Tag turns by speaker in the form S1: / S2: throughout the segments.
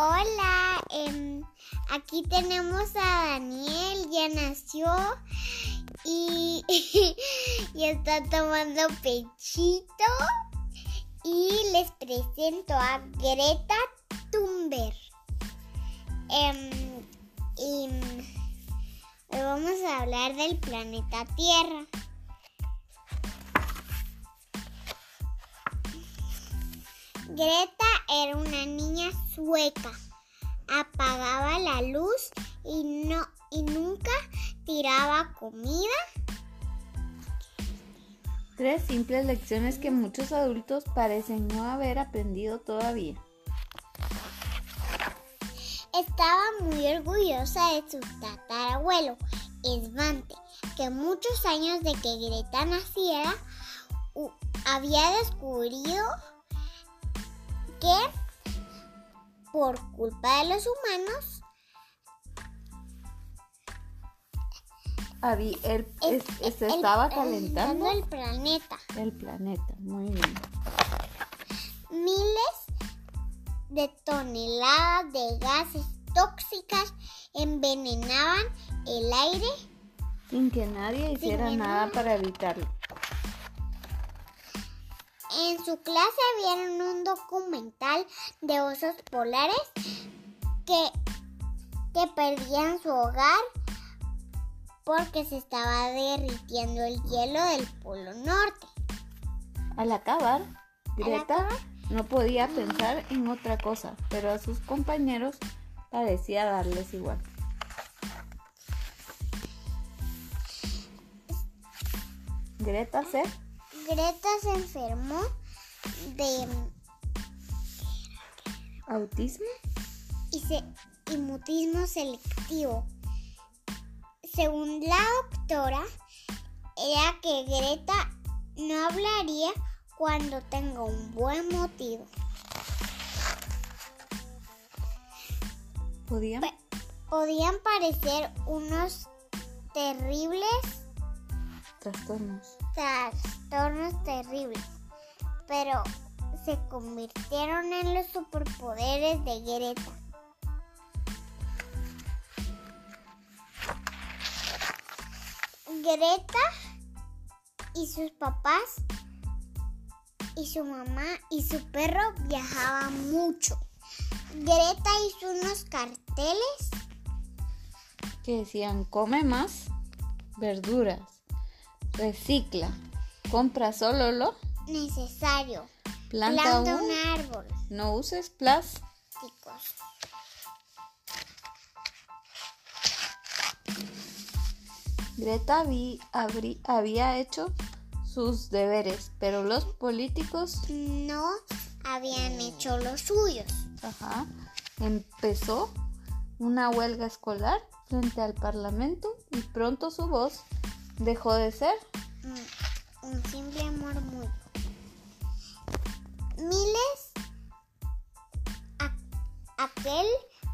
S1: Hola, em, aquí tenemos a Daniel, ya nació y, está tomando pechito. Y les presento a Greta Thunberg. Em, y hoy vamos a hablar del planeta Tierra. Greta era una niña sueca. Apagaba la luz y no y nunca tiraba comida.
S2: Tres simples lecciones que muchos adultos parecen no haber aprendido todavía.
S1: Estaba muy orgullosa de su tatarabuelo, Svante, que muchos años de que Greta naciera había descubierto que por culpa de los humanos
S2: Había, se estaba calentando
S1: el planeta.
S2: El planeta, muy bien.
S1: Miles de toneladas de gases tóxicas envenenaban el aire
S2: sin que nadie hiciera nada para evitarlo.
S1: En su clase vieron un documental de osos polares que, que perdían su hogar porque se estaba derritiendo el hielo del Polo Norte.
S2: Al acabar, Greta no podía pensar en otra cosa, pero a sus compañeros parecía darles igual. Greta se
S1: Greta se enfermó de
S2: autismo
S1: y, se, mutismo selectivo. Según la doctora, era que Greta no hablaría cuando tenga un buen motivo.
S2: ¿Podían?
S1: podían parecer unos terribles
S2: trastornos
S1: trastornos terribles, pero se convirtieron en los superpoderes de Greta. Greta y sus papás y su mamá y su perro viajaban mucho. Greta hizo unos carteles
S2: que decían come más verduras Recicla. Compra solo lo
S1: necesario.
S2: Planta,
S1: un, árbol.
S2: No uses plásticos. Greta había hecho sus deberes, pero los políticos
S1: no habían hecho los suyos.
S2: Ajá. Empezó una huelga escolar frente al Parlamento y pronto su voz dejó de ser
S1: mm, un simple murmullo. Miles aquel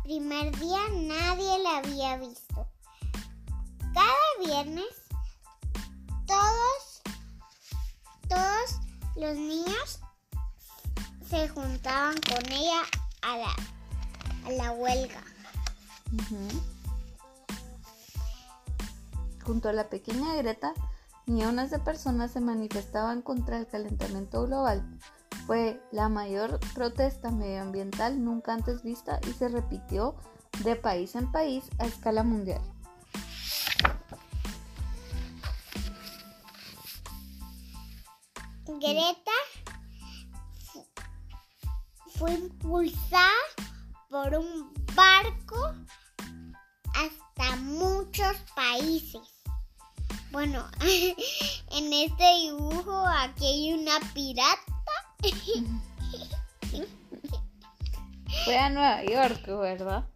S1: primer día nadie la había visto. Cada viernes todos todos los niños se juntaban con ella a la, a la huelga.
S2: Junto a la pequeña Greta, millones de personas se manifestaban contra el calentamiento global. Fue la mayor protesta medioambiental nunca antes vista y se repitió de país en país a escala mundial.
S1: Greta fue impulsada por un barco hasta muchos países. Bueno, en este dibujo aquí hay una pirata.
S2: Fue a Nueva York, ¿verdad?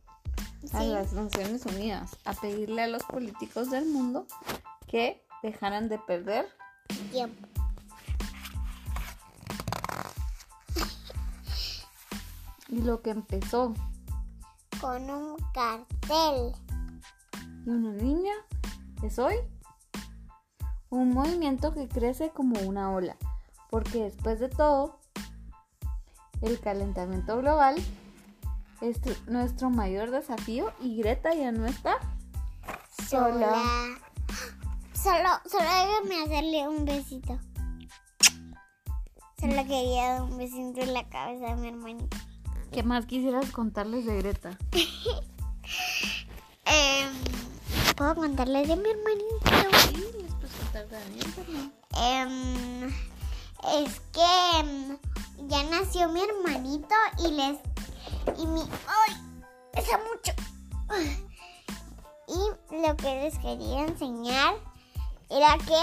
S2: A las Naciones Unidas, a pedirle a los políticos del mundo que dejaran de perder
S1: tiempo.
S2: Y lo que empezó
S1: con un cartel
S2: y una niña es hoy un movimiento que crece como una ola, porque después de todo, el calentamiento global es nuestro mayor desafío y Greta ya no está
S1: sola. Solo, solo déjame hacerle un besito. Solo quería dar un besito en la cabeza de mi hermanito.
S2: ¿Qué más quisieras contarles de Greta?
S1: Em, ¿Puedo contarles de mi hermanito? Em, es que em, ya nació mi hermanito y les... Y mi... ¡Ay! Pesa mucho. Y lo que les quería enseñar era que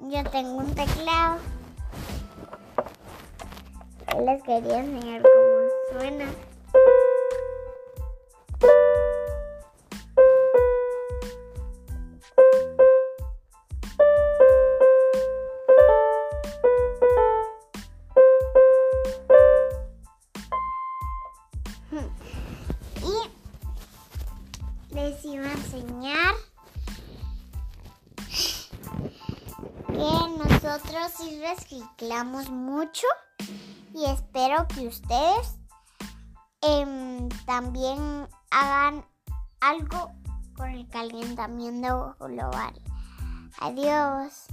S1: yo tengo un teclado. Les quería enseñar cómo suena. Les iba a enseñar que nosotros sí reciclamos mucho y espero que ustedes em, también hagan algo con el calentamiento global. Adiós.